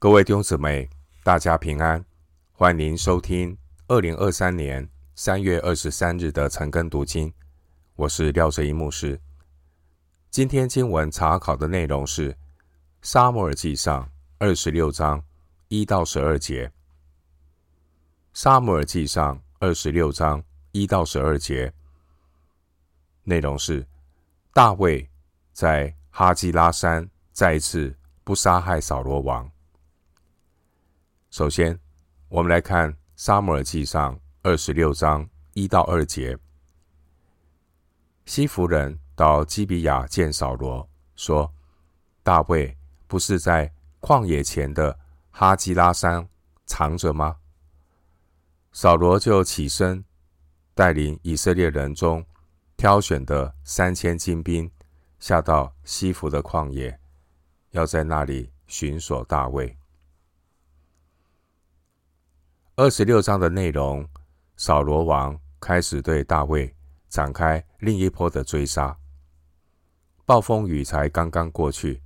各位弟兄姊妹，大家平安，欢迎收听二零二三年三月二十三日的晨更读经。我是廖哲一牧师。今天经文查考的内容是《撒母耳记上》二十六章一到十二节。《撒母耳记上》二十六章一到十二节内容是大卫在哈基拉山再一次不杀害扫罗王。首先，我们来看《撒母耳记上》二十六章一到二节。西弗人到基比亚见扫罗，说：“大卫不是在旷野前的哈基拉山藏着吗？”扫罗就起身，带领以色列人中挑选的三千精兵，下到西弗的旷野，要在那里寻索大卫。二十六章的内容，扫罗王开始对大卫展开另一波的追杀。暴风雨才刚刚过去，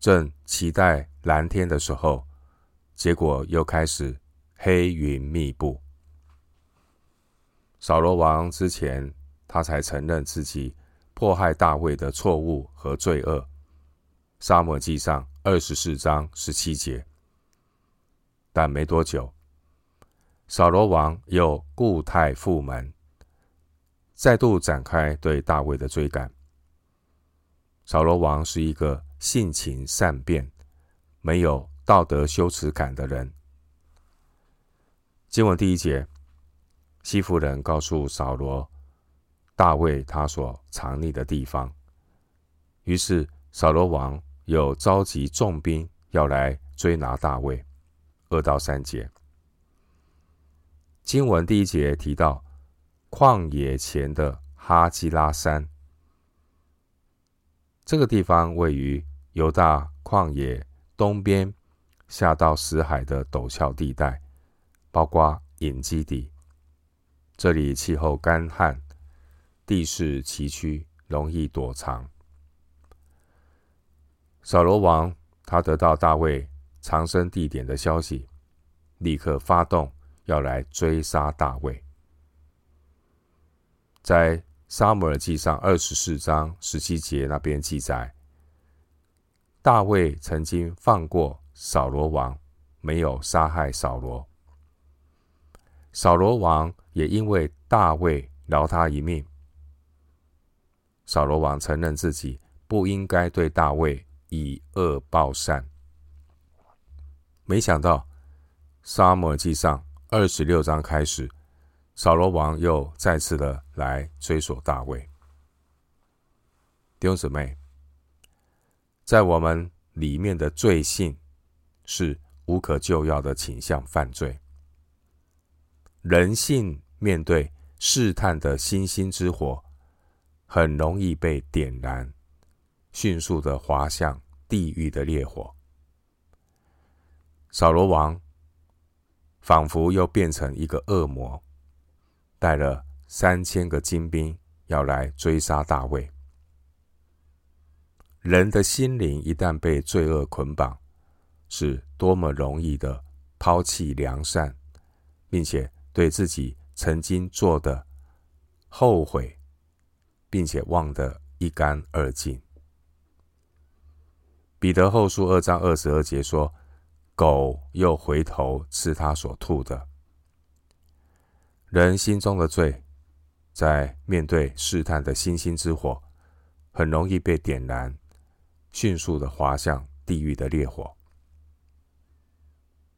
正期待蓝天的时候，结果又开始黑云密布。扫罗王之前，他才承认自己迫害大卫的错误和罪恶。撒母耳记上二十四章十七节，但没多久。扫罗王又故态复萌，再度展开对大卫的追赶。扫罗王是一个性情善变、没有道德羞耻感的人。经文第一节，西弗人告诉扫罗大卫他所藏匿的地方，于是扫罗王又召集重兵要来追拿大卫。二到三节。经文第一节提到旷野前的哈基拉山，这个地方位于犹大旷野东边，下到死海的陡峭地带，包括隐基底。这里气候干旱，地势崎岖，容易躲藏。扫罗王他得到大卫藏身地点的消息，立刻发动。要来追杀大卫，在撒母耳记上二十四章十七节那边记载，大卫曾经放过扫罗王，没有杀害扫罗。扫罗王也因为大卫饶他一命，扫罗王承认自己不应该对大卫以恶报善。没想到撒母耳记上。二十六章开始，扫罗王又再次的来追索大卫。弟兄姊妹，在我们里面的罪性是无可救药的倾向犯罪。人性面对试探的星星之火，很容易被点燃，迅速的滑向地狱的烈火。扫罗王。仿佛又变成一个恶魔，带了三千个精兵要来追杀大卫。人的心灵一旦被罪恶捆绑，是多么容易的抛弃良善，并且对自己曾经做的后悔，并且忘得一干二净。彼得后书二章二十二节说。狗又回头吃他所吐的。人心中的罪，在面对试探的星星之火，很容易被点燃，迅速的滑向地狱的烈火。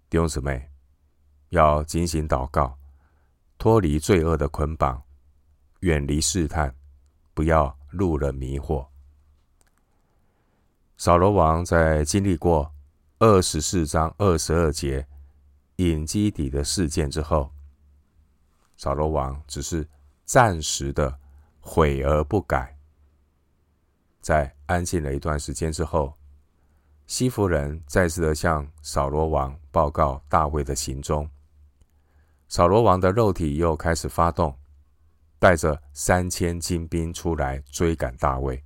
弟兄姊妹，要警醒祷告，脱离罪恶的捆绑，远离试探，不要入了迷惑。扫罗王在经历过。二十四章二十二节，隐基底的事件之后，扫罗王只是暂时的悔而不改。在安静了一段时间之后，西弗人再次的向扫罗王报告大卫的行踪。扫罗王的肉体又开始发动，带着三千精兵出来追赶大卫。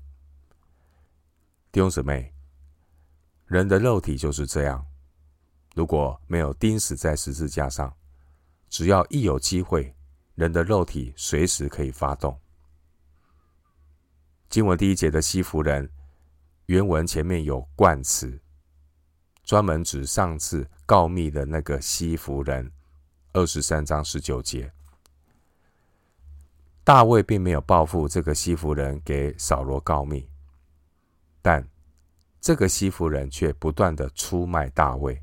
弟兄姊妹。人的肉体就是这样，如果没有钉死在十字架上，只要一有机会，人的肉体随时可以发动。经文第一节的西弗人，原文前面有冠词，专门指上次告密的那个西弗人。二十三章十九节，大卫并没有报复这个西弗人给扫罗告密，但这个西弗人却不断的出卖大卫。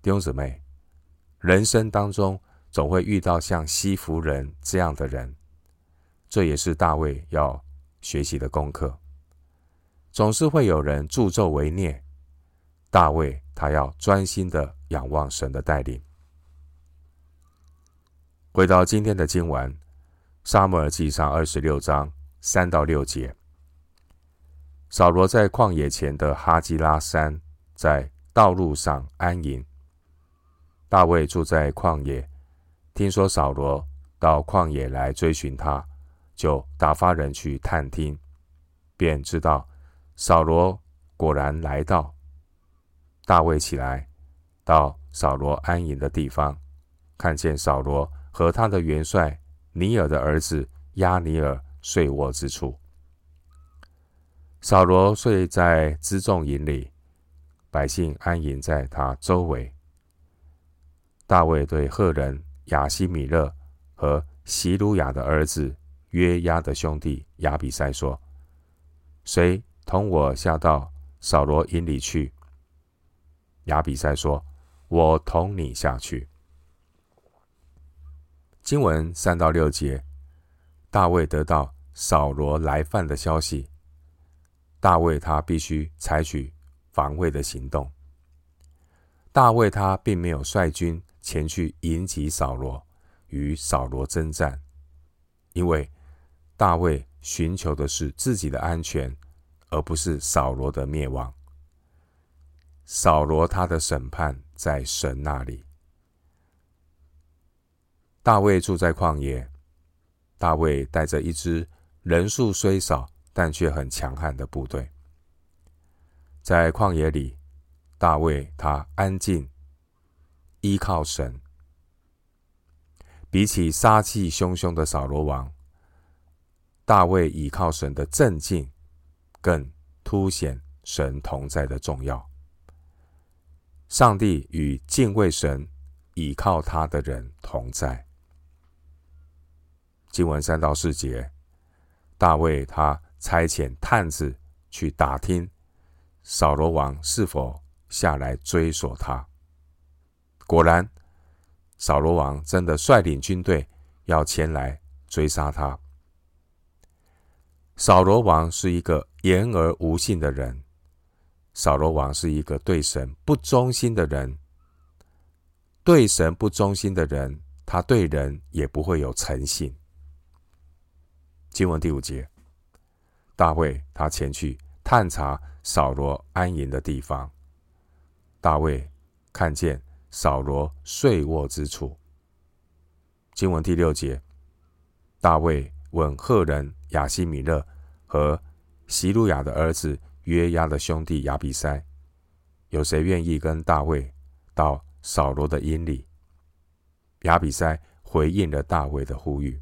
弟兄姊妹，人生当中总会遇到像西弗人这样的人，这也是大卫要学习的功课。总是会有人助纣为虐，大卫他要专心的。仰望神的带领。回到今天的经文，《撒母耳记上》二十六章三到六节。扫罗在旷野前的哈基拉山，在道路上安营。大卫住在旷野，听说扫罗到旷野来追寻他，就打发人去探听，便知道扫罗果然来到。大卫起来。到扫罗安营的地方，看见扫罗和他的元帅尼尔的儿子押尼尔睡卧之处。扫罗睡在辎重营里，百姓安营在他周围。大卫对赫人亚西米勒和席鲁雅的儿子约押的兄弟亚比筛说：“谁同我下到扫罗营里去？”亚比筛说。我同你下去。经文三到六节，大卫得到扫罗来犯的消息，大卫他必须采取防卫的行动。大卫他并没有率军前去迎击扫罗，与扫罗征战，因为大卫寻求的是自己的安全，而不是扫罗的灭亡。扫罗他的审判在神那里。大卫住在旷野，大卫带着一支人数虽少但却很强悍的部队，在旷野里，大卫他安静，依靠神。比起杀气汹汹的扫罗王，大卫倚靠神的镇静，更凸显神同在的重要。上帝与敬畏神、倚靠他的人同在。经文三到四节，大卫他差遣探子去打听扫罗王是否下来追索他。果然，扫罗王真的率领军队要前来追杀他。扫罗王是一个言而无信的人。扫罗王是一个对神不忠心的人，对神不忠心的人，他对人也不会有诚信。经文第五节，大卫他前去探查扫罗安营的地方，大卫看见扫罗睡卧之处。经文第六节，大卫问赫人亚西米勒和希鲁雅的儿子。约押的兄弟亚比筛，有谁愿意跟大卫到扫罗的营里？亚比筛回应了大卫的呼吁。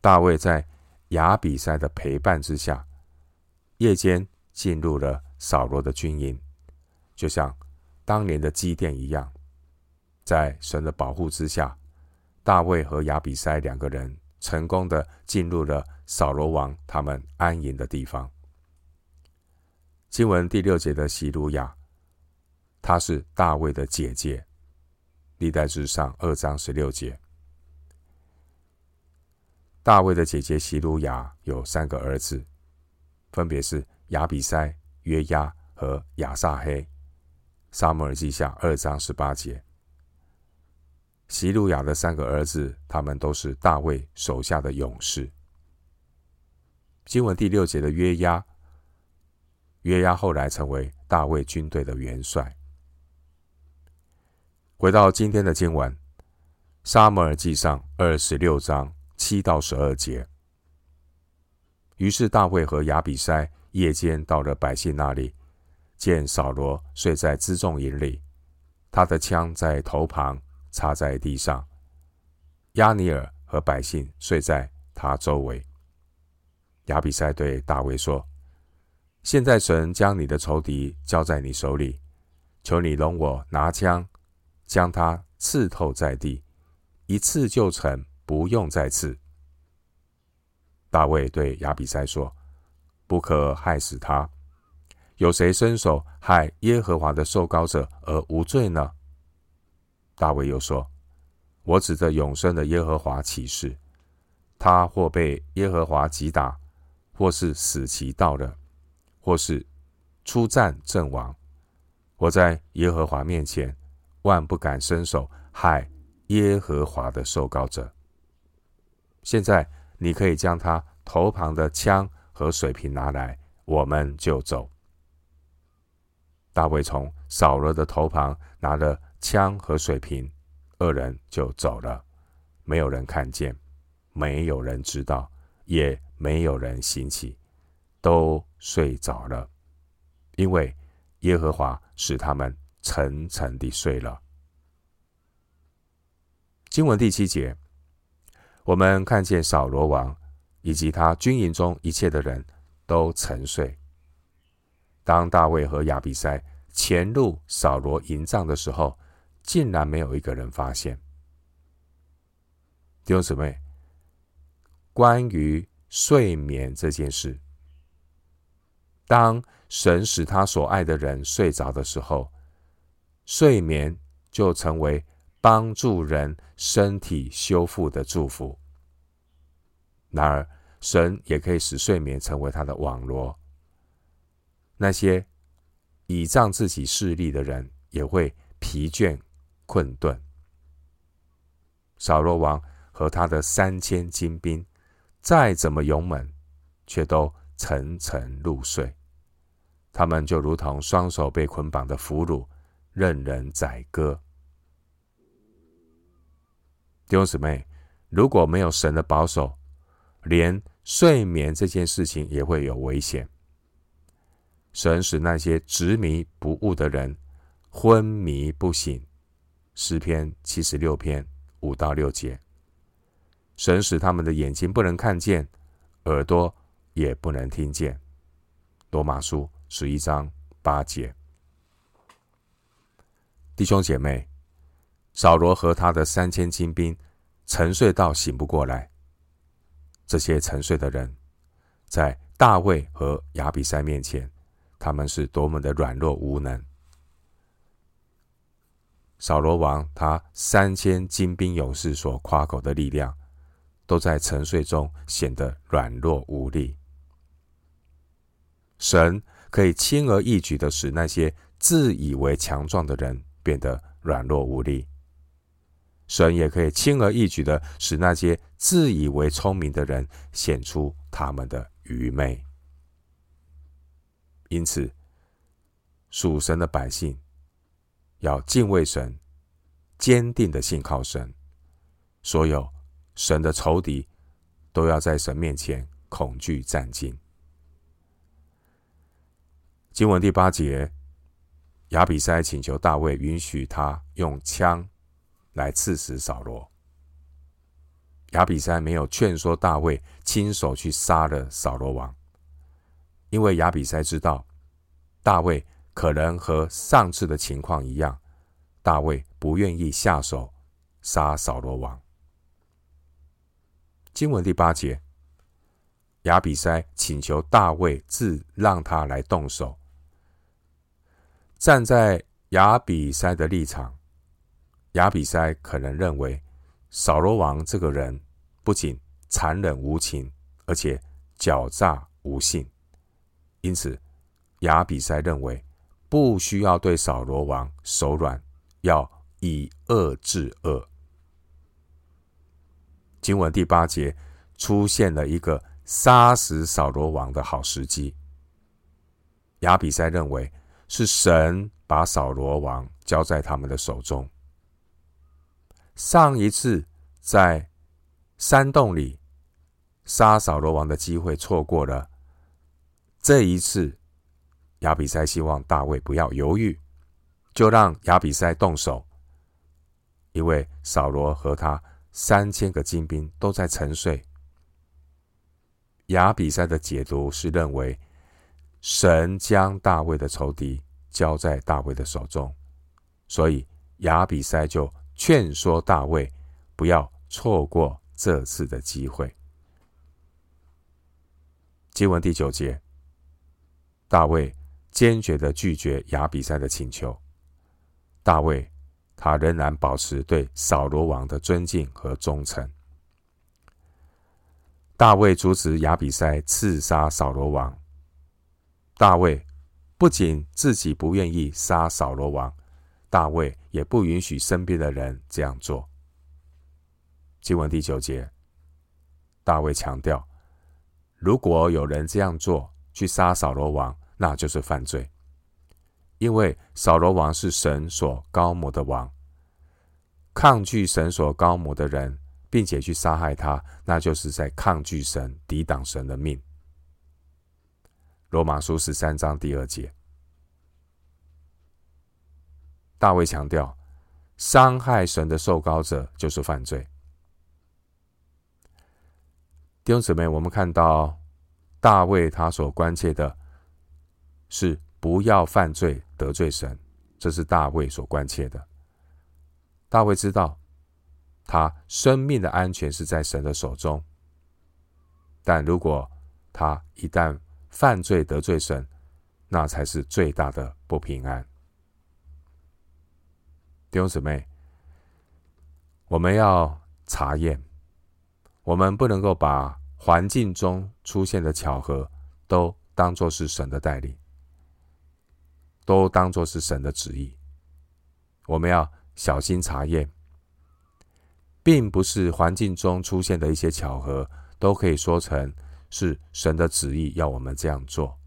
大卫在亚比筛的陪伴之下，夜间进入了扫罗的军营，就像当年的基甸一样，在神的保护之下，大卫和亚比筛两个人成功的进入了扫罗王他们安营的地方。经文第六节的洗鲁雅，她是大卫的姐姐。历代志上二章十六节，大卫的姐姐洗鲁雅有三个儿子，分别是亚比塞、约押和亚撒黑。撒母耳记下二章十八节，洗鲁雅的三个儿子，他们都是大卫手下的勇士。经文第六节的约押。约押后来成为大卫军队的元帅。回到今天的经文，《撒母耳记上》二十六章七到十二节。于是大卫和亚比筛夜间到了百姓那里，见扫罗睡在辎重营里，他的枪在头旁插在地上，亚尼尔和百姓睡在他周围。亚比筛对大卫说：“现在神将你的仇敌交在你手里，求你容我拿枪将他刺透在地，一刺就成，不用再刺。”大卫对亚比塞说：“不可害死他。有谁伸手害耶和华的受膏者而无罪呢？”大卫又说：“我指着永生的耶和华起誓，他或被耶和华击打，或是死期到了，或是出战阵亡，我在耶和华面前万不敢伸手害耶和华的受膏者。现在。”你可以将他头旁的枪和水瓶拿来，我们就走。大卫从扫罗的头旁拿了枪和水瓶，二人就走了。没有人看见，没有人知道，也没有人醒起，都睡着了，因为耶和华使他们沉沉地睡了。经文第七节。我们看见扫罗王以及他军营中一切的人都沉睡。当大卫和亚比筛潜入扫罗营帐的时候，竟然没有一个人发现。弟兄姊妹，关于睡眠这件事，当神使他所爱的人睡着的时候，睡眠就成为帮助人身体修复的祝福。然而，神也可以使睡眠成为他的网罗。那些倚仗自己势力的人也会疲倦困顿。扫罗王和他的三千精兵再怎么勇猛，却都沉沉入睡。他们就如同双手被捆绑的俘虏，任人宰割。弟兄姊妹，如果没有神的保守，连睡眠这件事情也会有危险。神使那些执迷不悟的人昏迷不醒。诗篇七十六篇五到六节。神使他们的眼睛不能看见，耳朵也不能听见。罗马书十一章八节。弟兄姐妹，扫罗和他的三千精兵沉睡到醒不过来。这些沉睡的人，在大卫和亚比筛面前，他们是多么的软弱无能。扫罗王他三千精兵勇士所夸口的力量，都在沉睡中显得软弱无力。神可以轻而易举的使那些自以为强壮的人变得软弱无力。神也可以轻而易举的使那些自以为聪明的人显出他们的愚昧。因此，属神的百姓要敬畏神，坚定的信靠神。所有神的仇敌都要在神面前恐惧战兢。经文第八节，亚比筛请求大卫允许他用枪。来刺死扫罗。亚比筛没有劝说大卫亲手去杀了扫罗王，因为亚比筛知道大卫可能和上次的情况一样，大卫不愿意下手杀扫罗王。经文第八节，亚比筛请求大卫自让他来动手。站在亚比筛的立场。亚比塞可能认为，扫罗王这个人不仅残忍无情，而且狡诈无信，因此亚比塞认为不需要对扫罗王手软，要以恶制恶。经文第八节出现了一个杀死扫罗王的好时机。亚比塞认为是神把扫罗王交在他们的手中。上一次在山洞里杀扫罗王的机会错过了，这一次亚比塞希望大卫不要犹豫，就让亚比塞动手，因为扫罗和他三千个精兵都在沉睡。亚比塞的解读是认为，神将大卫的仇敌交在大卫的手中，所以亚比塞就劝说大卫不要错过这次的机会。经文第九节，大卫坚决的拒绝亚比筛的请求。大卫他仍然保持对扫罗王的尊敬和忠诚。大卫阻止亚比筛刺杀扫罗王。大卫不仅自己不愿意杀扫罗王，大卫也不允许身边的人这样做。经文第九节，大卫强调。如果有人这样做，去杀扫罗王，那就是犯罪。因为扫罗王是神所膏摩的王，抗拒神所膏摩的人，并且去杀害他，那就是在抗拒神、抵挡神的命。罗马书十三章第二节，大卫强调，伤害神的受膏者就是犯罪。弟兄姊妹，我们看到大卫他所关切的是不要犯罪得罪神，这是大卫所关切的。大卫知道他生命的安全是在神的手中，但如果他一旦犯罪得罪神，那才是最大的不平安。弟兄姊妹，我们要查验。我们不能够把环境中出现的巧合都当作是神的带领，都当作是神的旨意。我们要小心查验，并不是环境中出现的一些巧合都可以说成是神的旨意要我们这样做。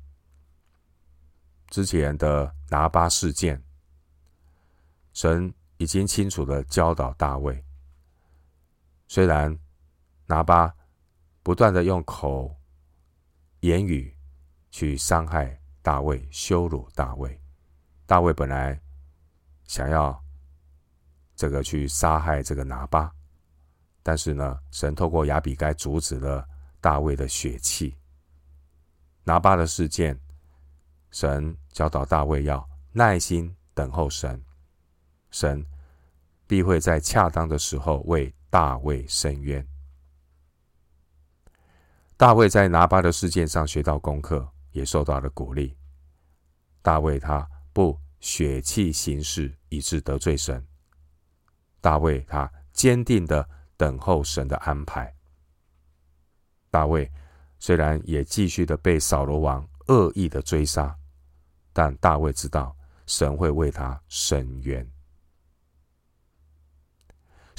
之前的拿巴事件，神已经清楚的教导大卫，虽然。拿巴不断的用口言语去伤害大卫，羞辱大卫。大卫本来想要这个去杀害这个拿巴，但是呢，神透过亚比该阻止了大卫的血气。拿巴的事件，神教导大卫要耐心等候神，神必会在恰当的时候为大卫伸冤。大卫在拿巴的事件上学到功课，也受到了鼓励。大卫他不血气行事，以致得罪神。大卫他坚定的等候神的安排。大卫虽然也继续的被扫罗王恶意的追杀，但大卫知道神会为他伸冤。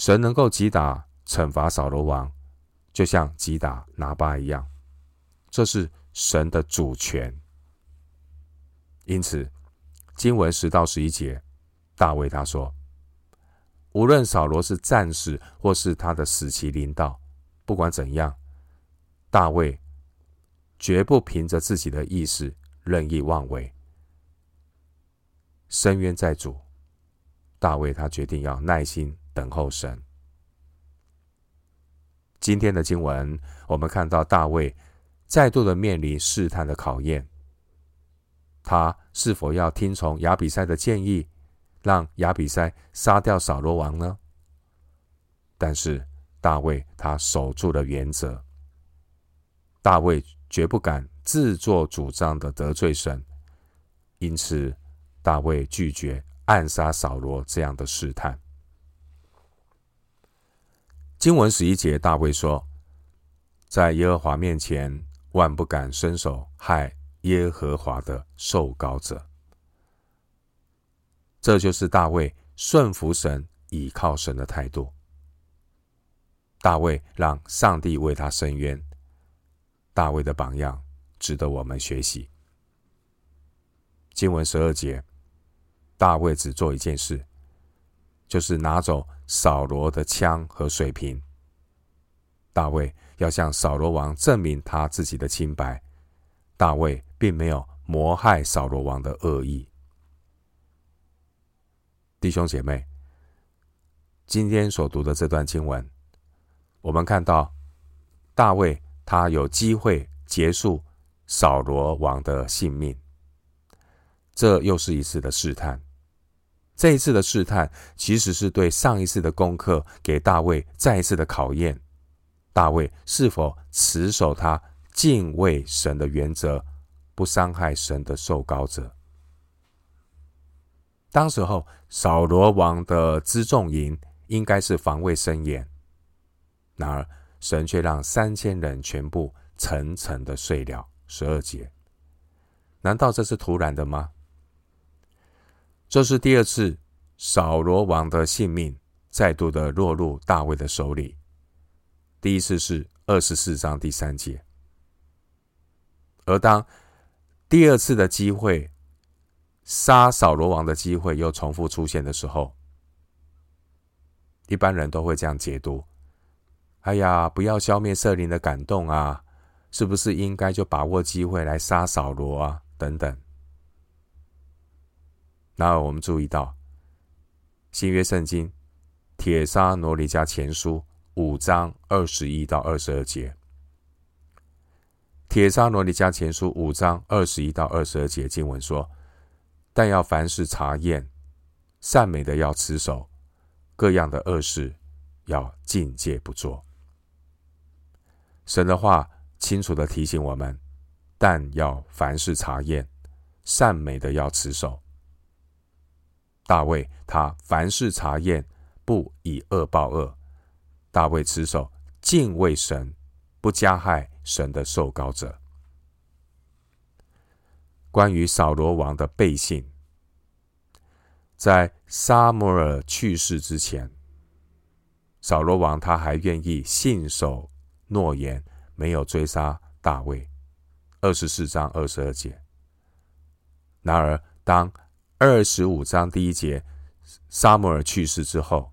神能够击打惩罚扫罗王。就像击打拿巴一样，这是神的主权。因此，经文十到十一节，大卫他说：“无论扫罗是战士，或是他的死期临到，不管怎样，大卫绝不凭着自己的意思任意妄为，伸冤在主。大卫他决定要耐心等候神。”今天的经文，我们看到大卫再度的面临试探的考验。他是否要听从亚比筛的建议，让亚比筛杀掉扫罗王呢？但是大卫他守住了原则，大卫绝不敢自作主张的得罪神，因此大卫拒绝暗杀扫罗这样的试探。经文十一节，大卫说：“在耶和华面前，万不敢伸手害耶和华的受膏者。”这就是大卫顺服神、倚靠神的态度。大卫让上帝为他伸冤，大卫的榜样值得我们学习。经文十二节，大卫只做一件事。就是拿走扫罗的枪和水瓶。大卫要向扫罗王证明他自己的清白。大卫并没有谋害扫罗王的恶意。弟兄姐妹，今天所读的这段经文，我们看到大卫他有机会结束扫罗王的性命，这又是一次的试探。这一次的试探，其实是对上一次的功课给大卫再一次的考验。大卫是否持守他敬畏神的原则，不伤害神的受膏者？当时候，扫罗王的辎重营应该是防卫森严，然而神却让三千人全部层层的睡了。十二节，难道这是突然的吗？这是第二次扫罗王的性命再度的落入大卫的手里。第一次是二十四章第三节，而当第二次的机会杀扫罗王的机会又重复出现的时候，一般人都会这样解读：哎呀，不要消灭圣灵的感动啊，是不是应该就把握机会来杀扫罗啊？等等。然而，我们注意到新约圣经《帖撒罗尼迦前书》五章二十一到二十二节，《帖撒罗尼迦前书》五章二十一到二十二节经文说：“但要凡事查验，善美的要持守，各样的恶事要禁戒不做。”神的话清楚地提醒我们：但要凡事查验，善美的要持守。大卫他凡事查验，不以恶报恶。大卫持守敬畏神，不加害神的受膏者。关于扫罗王的背信，在撒母耳去世之前，扫罗王他还愿意信守诺言，没有追杀大卫。二十四章二十二节。然而，当二十五章第一节，撒母耳去世之后，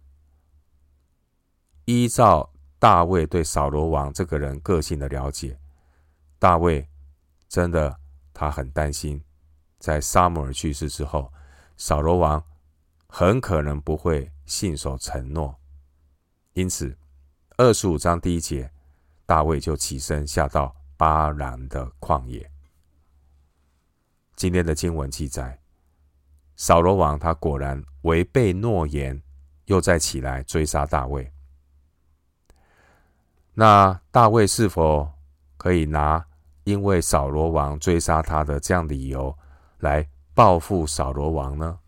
依照大卫对扫罗王这个人个性的了解，大卫真的他很担心，在撒母耳去世之后，扫罗王很可能不会信守承诺，因此二十五章第一节，大卫就起身下到巴兰的旷野。今天的经文记载。扫罗王他果然违背诺言，又再起来追杀大卫。那大卫是否可以拿因为扫罗王追杀他的这样理由来报复扫罗王呢？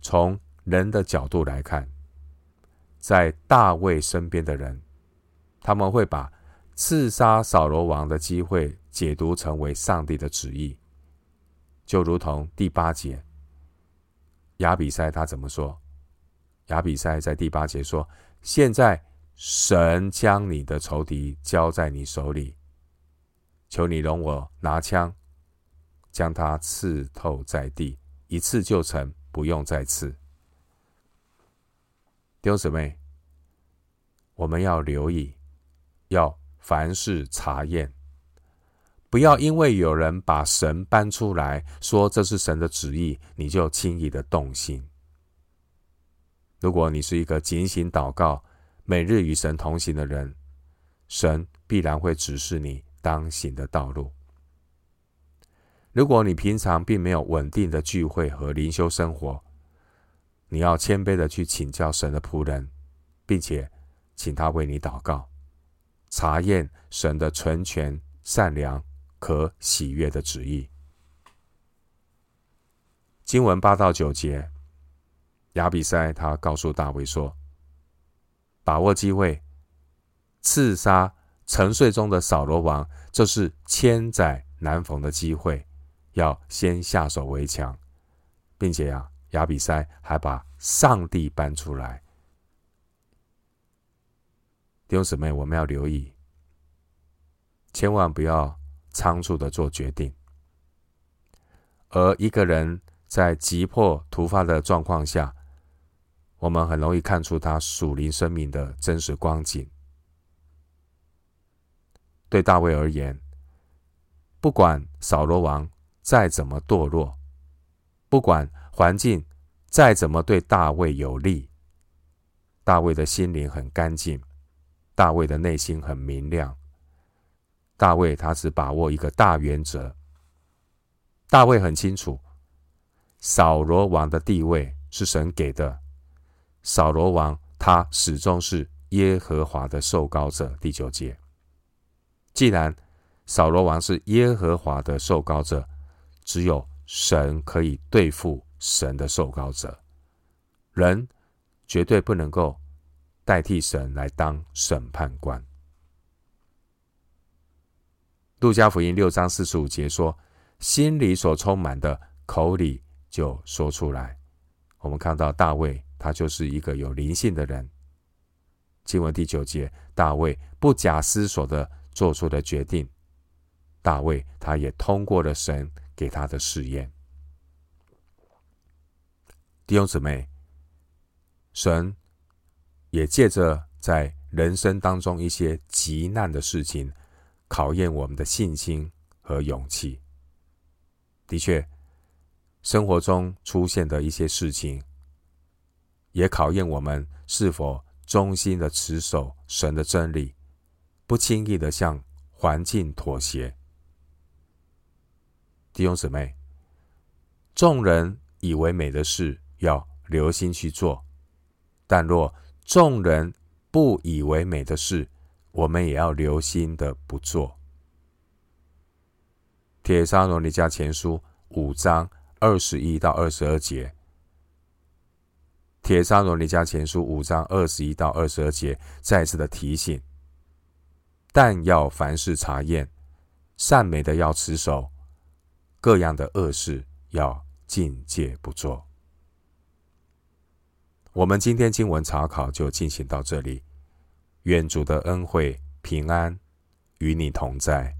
从人的角度来看，在大卫身边的人，他们会把刺杀扫罗王的机会解读成为上帝的旨意。就如同第八节，亚比筛他怎么说？亚比筛在第八节说：“现在神将你的仇敌交在你手里，求你容我拿枪将他刺透在地，一刺就成，不用再刺。”弟兄姊妹，我们要留意，要凡事查验。不要因为有人把神搬出来说这是神的旨意，你就轻易的动心。如果你是一个警醒祷告、每日与神同行的人，神必然会指示你当行的道路。如果你平常并没有稳定的聚会和灵修生活，你要谦卑的去请教神的仆人，并且请他为你祷告，查验神的纯全善良。可喜悦的旨意。经文八到九节，亚比塞他告诉大卫说：“把握机会，刺杀沉睡中的扫罗王，这是千载难逢的机会，要先下手为强，并且啊，亚比塞还把上帝搬出来。弟兄姊妹，我们要留意，千万不要。”仓促的做决定，而一个人在急迫突发的状况下，我们很容易看出他属灵生命的真实光景。对大卫而言，不管扫罗王再怎么堕落，不管环境再怎么对大卫有利，大卫的心灵很干净，大卫的内心很明亮。大卫他只把握一个大原则，大卫很清楚，扫罗王的地位是神给的，扫罗王他始终是耶和华的受膏者。第九节，既然扫罗王是耶和华的受膏者，只有神可以对付神的受膏者，人绝对不能够代替神来当审判官。路加福音六章四十五节说：“心里所充满的，口里就说出来。”我们看到大卫，他就是一个有灵性的人。经文第九节，大卫不假思索的做出的决定。大卫他也通过了神给他的试验。弟兄姊妹，神也借着在人生当中一些急难的事情，考验我们的信心和勇气。的确，生活中出现的一些事情，也考验我们是否忠心的持守神的真理，不轻易的向环境妥协。弟兄姊妹，众人以为美的事，要留心去做；但若众人不以为美的事，我们也要留心的不做。铁沙罗尼迦前书五章二十一到二十二节，铁沙罗尼迦前书五章二十一到二十二节再次的提醒：但要凡事查验，善美的要持守。各样的恶事要禁戒不做。我们今天经文查考就进行到这里。愿主的恩惠平安与你同在。